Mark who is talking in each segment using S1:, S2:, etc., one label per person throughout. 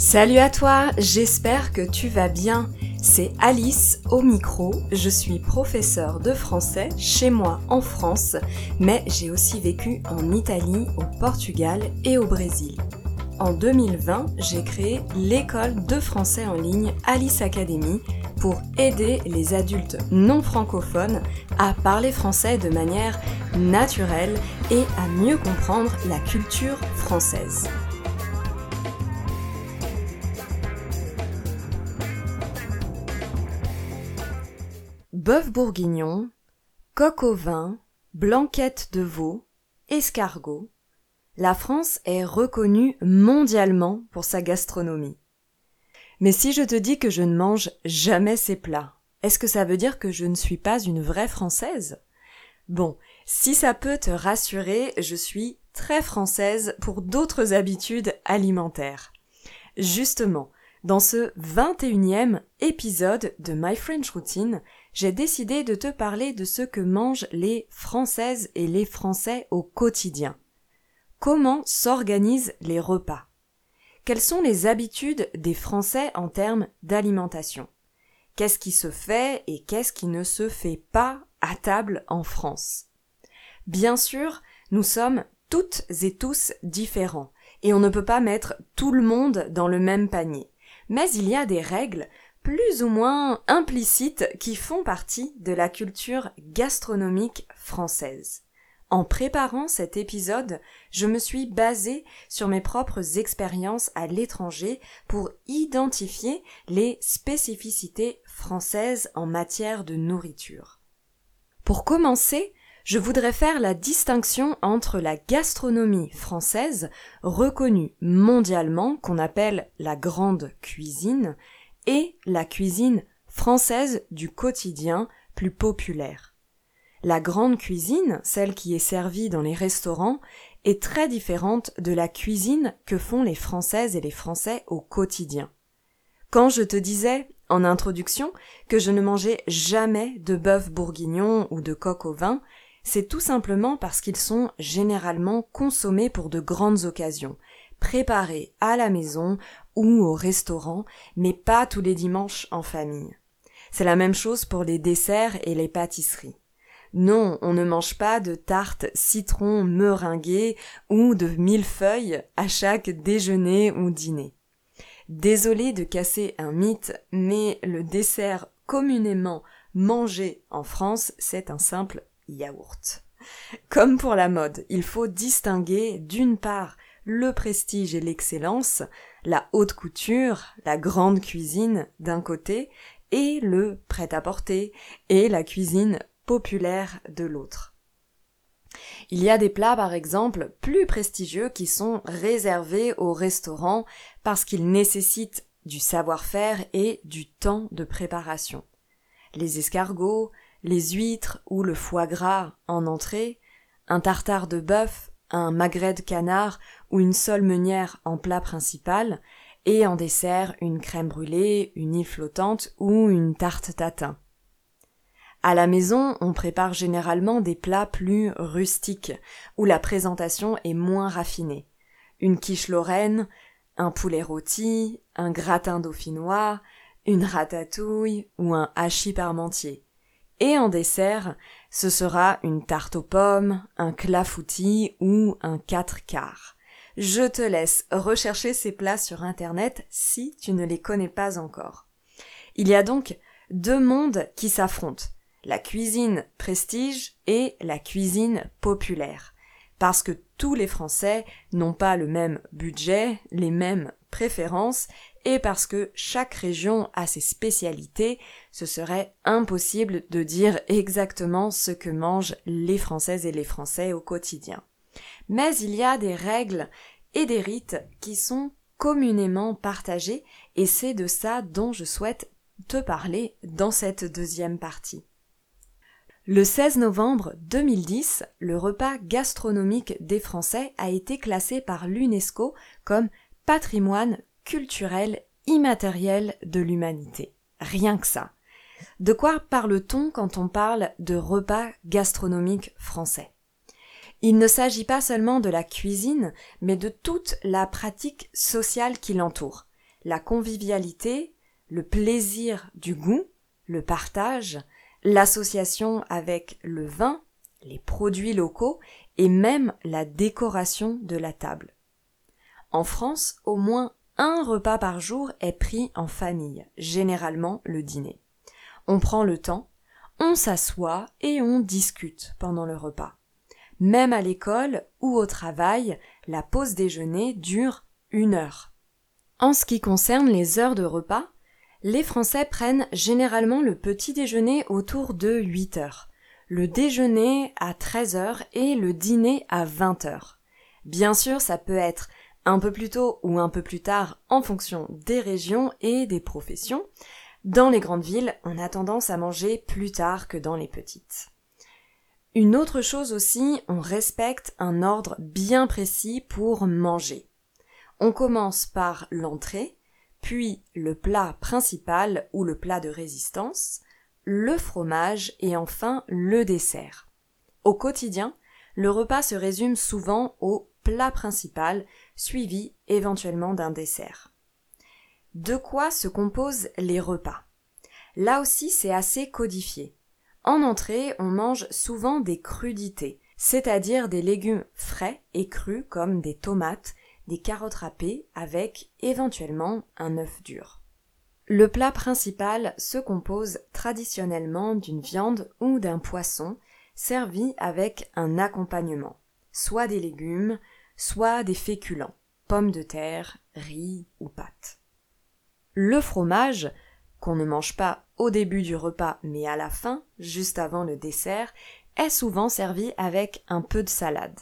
S1: Salut à toi, j'espère que tu vas bien. C'est Alice au micro, je suis professeure de français chez moi en France, mais j'ai aussi vécu en Italie, au Portugal et au Brésil. En 2020, j'ai créé l'école de français en ligne Alice Academy pour aider les adultes non francophones à parler français de manière naturelle et à mieux comprendre la culture française. Bœuf bourguignon, coq au vin, blanquette de veau, escargot, la France est reconnue mondialement pour sa gastronomie. Mais si je te dis que je ne mange jamais ces plats, est-ce que ça veut dire que je ne suis pas une vraie Française? Bon, si ça peut te rassurer, je suis très française pour d'autres habitudes alimentaires. Justement, dans ce 21e épisode de My French Routine, j'ai décidé de te parler de ce que mangent les Françaises et les Français au quotidien. Comment s'organisent les repas? Quelles sont les habitudes des Français en termes d'alimentation? Qu'est-ce qui se fait et qu'est-ce qui ne se fait pas à table en France? Bien sûr, nous sommes toutes et tous différents, et on ne peut pas mettre tout le monde dans le même panier. Mais il y a des règles plus ou moins implicites qui font partie de la culture gastronomique française. En préparant cet épisode, je me suis basée sur mes propres expériences à l'étranger pour identifier les spécificités françaises en matière de nourriture. Pour commencer, je voudrais faire la distinction entre la gastronomie française, reconnue mondialement, qu'on appelle la grande cuisine, et la cuisine française du quotidien plus populaire. La grande cuisine, celle qui est servie dans les restaurants, est très différente de la cuisine que font les Françaises et les Français au quotidien. Quand je te disais, en introduction, que je ne mangeais jamais de bœuf bourguignon ou de coq au vin, c'est tout simplement parce qu'ils sont généralement consommés pour de grandes occasions, préparés à la maison au restaurant, mais pas tous les dimanches en famille. C'est la même chose pour les desserts et les pâtisseries. Non, on ne mange pas de tarte citron meringuée ou de millefeuilles à chaque déjeuner ou dîner. Désolé de casser un mythe, mais le dessert communément mangé en France, c'est un simple yaourt. Comme pour la mode, il faut distinguer d'une part le prestige et l'excellence, la haute couture, la grande cuisine d'un côté, et le prêt-à-porter et la cuisine populaire de l'autre. Il y a des plats, par exemple, plus prestigieux qui sont réservés aux restaurants parce qu'ils nécessitent du savoir-faire et du temps de préparation. Les escargots, les huîtres ou le foie gras en entrée, un tartare de bœuf un magret de canard ou une sole meunière en plat principal, et en dessert une crème brûlée, une île flottante ou une tarte tatin. À la maison, on prépare généralement des plats plus rustiques, où la présentation est moins raffinée. Une quiche lorraine, un poulet rôti, un gratin dauphinois, une ratatouille ou un hachis parmentier. Et en dessert, ce sera une tarte aux pommes, un clafoutis ou un quatre quarts. Je te laisse rechercher ces plats sur internet si tu ne les connais pas encore. Il y a donc deux mondes qui s'affrontent. La cuisine prestige et la cuisine populaire. Parce que tous les Français n'ont pas le même budget, les mêmes préférences et parce que chaque région a ses spécialités, ce serait impossible de dire exactement ce que mangent les Françaises et les Français au quotidien. Mais il y a des règles et des rites qui sont communément partagés et c'est de ça dont je souhaite te parler dans cette deuxième partie. Le 16 novembre 2010, le repas gastronomique des Français a été classé par l'UNESCO comme patrimoine culturel immatériel de l'humanité. Rien que ça. De quoi parle-t-on quand on parle de repas gastronomiques français? Il ne s'agit pas seulement de la cuisine, mais de toute la pratique sociale qui l'entoure. la convivialité, le plaisir du goût, le partage, l'association avec le vin, les produits locaux et même la décoration de la table. En France, au moins un repas par jour est pris en famille, généralement le dîner. On prend le temps, on s'assoit et on discute pendant le repas. Même à l'école ou au travail, la pause déjeuner dure une heure. En ce qui concerne les heures de repas, les Français prennent généralement le petit déjeuner autour de 8 heures, le déjeuner à 13 heures et le dîner à 20 heures. Bien sûr, ça peut être un peu plus tôt ou un peu plus tard en fonction des régions et des professions. Dans les grandes villes, on a tendance à manger plus tard que dans les petites. Une autre chose aussi, on respecte un ordre bien précis pour manger. On commence par l'entrée, puis le plat principal ou le plat de résistance, le fromage et enfin le dessert. Au quotidien, le repas se résume souvent au plat principal, suivi éventuellement d'un dessert. De quoi se composent les repas? Là aussi c'est assez codifié. En entrée, on mange souvent des crudités, c'est-à-dire des légumes frais et crus comme des tomates, des carottes râpées avec éventuellement un œuf dur. Le plat principal se compose traditionnellement d'une viande ou d'un poisson servi avec un accompagnement, soit des légumes, soit des féculents, pommes de terre, riz ou pâtes. Le fromage, qu'on ne mange pas au début du repas mais à la fin, juste avant le dessert, est souvent servi avec un peu de salade.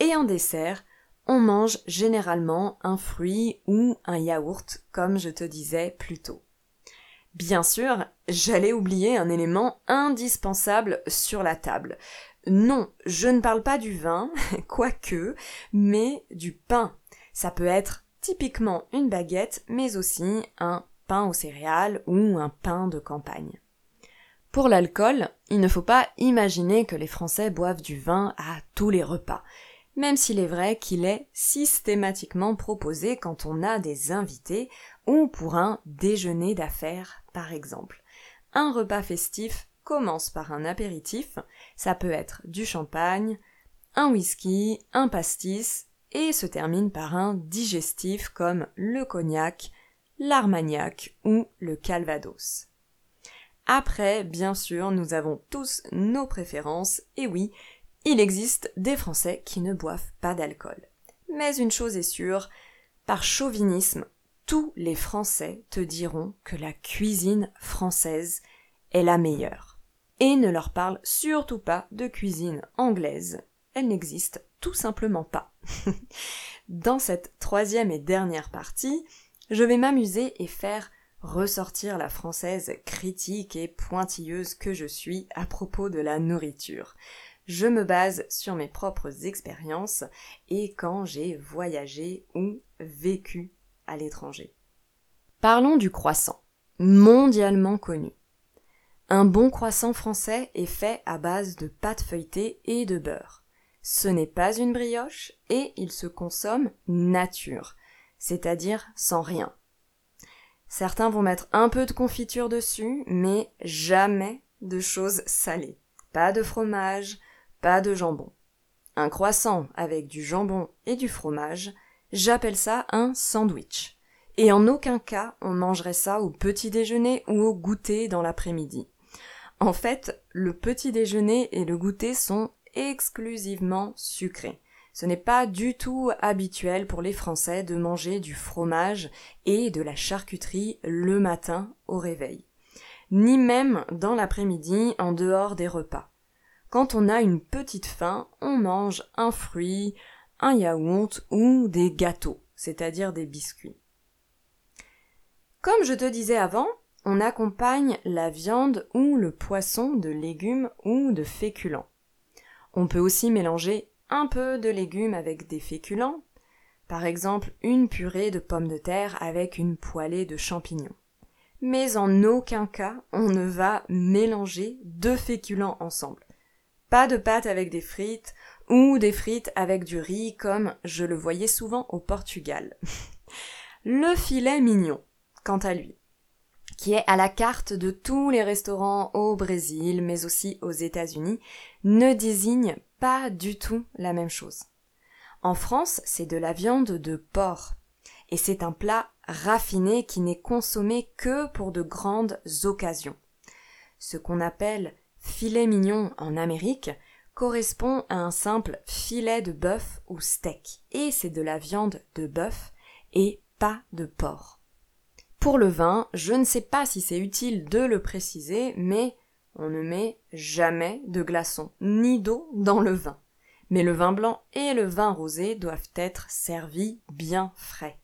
S1: Et en dessert, on mange généralement un fruit ou un yaourt, comme je te disais plus tôt. Bien sûr, j'allais oublier un élément indispensable sur la table. Non, je ne parle pas du vin, quoique, mais du pain. Ça peut être typiquement une baguette, mais aussi un pain aux céréales ou un pain de campagne. Pour l'alcool, il ne faut pas imaginer que les Français boivent du vin à tous les repas même s'il est vrai qu'il est systématiquement proposé quand on a des invités ou pour un déjeuner d'affaires par exemple. Un repas festif commence par un apéritif, ça peut être du champagne, un whisky, un pastis, et se termine par un digestif comme le cognac, l'armagnac ou le calvados. Après, bien sûr, nous avons tous nos préférences, et oui, il existe des Français qui ne boivent pas d'alcool. Mais une chose est sûre, par chauvinisme, tous les Français te diront que la cuisine française est la meilleure. Et ne leur parle surtout pas de cuisine anglaise. Elle n'existe tout simplement pas. Dans cette troisième et dernière partie, je vais m'amuser et faire ressortir la française critique et pointilleuse que je suis à propos de la nourriture je me base sur mes propres expériences et quand j'ai voyagé ou vécu à l'étranger. Parlons du croissant, mondialement connu. Un bon croissant français est fait à base de pâte feuilletée et de beurre. Ce n'est pas une brioche et il se consomme nature, c'est-à-dire sans rien. Certains vont mettre un peu de confiture dessus, mais jamais de choses salées. Pas de fromage, pas de jambon. Un croissant avec du jambon et du fromage, j'appelle ça un sandwich. Et en aucun cas on mangerait ça au petit déjeuner ou au goûter dans l'après-midi. En fait, le petit déjeuner et le goûter sont exclusivement sucrés. Ce n'est pas du tout habituel pour les Français de manger du fromage et de la charcuterie le matin au réveil. Ni même dans l'après-midi en dehors des repas. Quand on a une petite faim, on mange un fruit, un yaourt ou des gâteaux, c'est-à-dire des biscuits. Comme je te disais avant, on accompagne la viande ou le poisson de légumes ou de féculents. On peut aussi mélanger un peu de légumes avec des féculents, par exemple une purée de pommes de terre avec une poêlée de champignons. Mais en aucun cas on ne va mélanger deux féculents ensemble. Pas de pâtes avec des frites ou des frites avec du riz comme je le voyais souvent au Portugal. Le filet mignon, quant à lui, qui est à la carte de tous les restaurants au Brésil, mais aussi aux États-Unis, ne désigne pas du tout la même chose. En France, c'est de la viande de porc. Et c'est un plat raffiné qui n'est consommé que pour de grandes occasions. Ce qu'on appelle filet mignon en Amérique correspond à un simple filet de bœuf ou steak. Et c'est de la viande de bœuf et pas de porc. Pour le vin, je ne sais pas si c'est utile de le préciser, mais on ne met jamais de glaçons ni d'eau dans le vin. Mais le vin blanc et le vin rosé doivent être servis bien frais.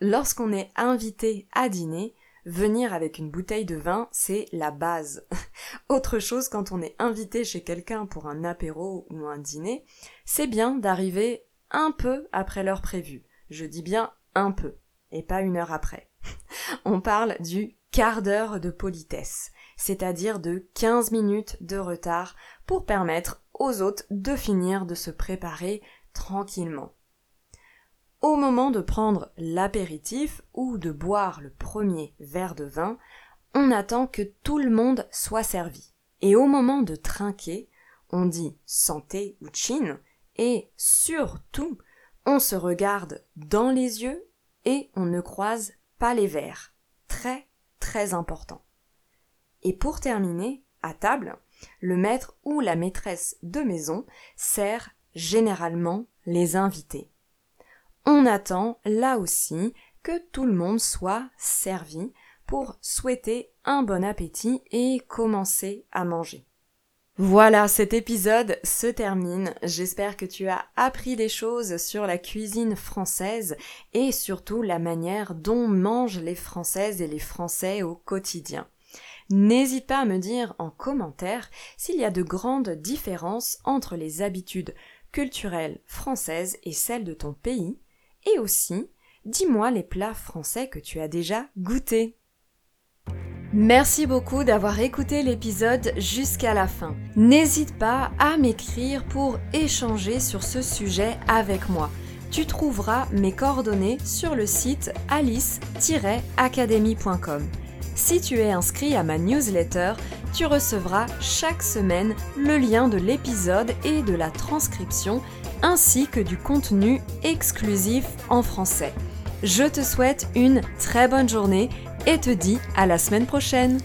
S1: Lorsqu'on est invité à dîner, venir avec une bouteille de vin, c'est la base. Autre chose quand on est invité chez quelqu'un pour un apéro ou un dîner, c'est bien d'arriver un peu après l'heure prévue. Je dis bien un peu, et pas une heure après. On parle du quart d'heure de politesse, c'est-à-dire de 15 minutes de retard pour permettre aux hôtes de finir de se préparer tranquillement. Au moment de prendre l'apéritif ou de boire le premier verre de vin, on attend que tout le monde soit servi. Et au moment de trinquer, on dit santé ou chin, et surtout, on se regarde dans les yeux et on ne croise pas les verres. Très, très important. Et pour terminer, à table, le maître ou la maîtresse de maison sert généralement les invités. On attend là aussi que tout le monde soit servi pour souhaiter un bon appétit et commencer à manger. Voilà, cet épisode se termine. J'espère que tu as appris des choses sur la cuisine française et surtout la manière dont mangent les Françaises et les Français au quotidien. N'hésite pas à me dire en commentaire s'il y a de grandes différences entre les habitudes culturelles françaises et celles de ton pays, et aussi dis-moi les plats français que tu as déjà goûtés. Merci beaucoup d'avoir écouté l'épisode jusqu'à la fin. N'hésite pas à m'écrire pour échanger sur ce sujet avec moi. Tu trouveras mes coordonnées sur le site alice-academy.com. Si tu es inscrit à ma newsletter, tu recevras chaque semaine le lien de l'épisode et de la transcription ainsi que du contenu exclusif en français. Je te souhaite une très bonne journée et te dis à la semaine prochaine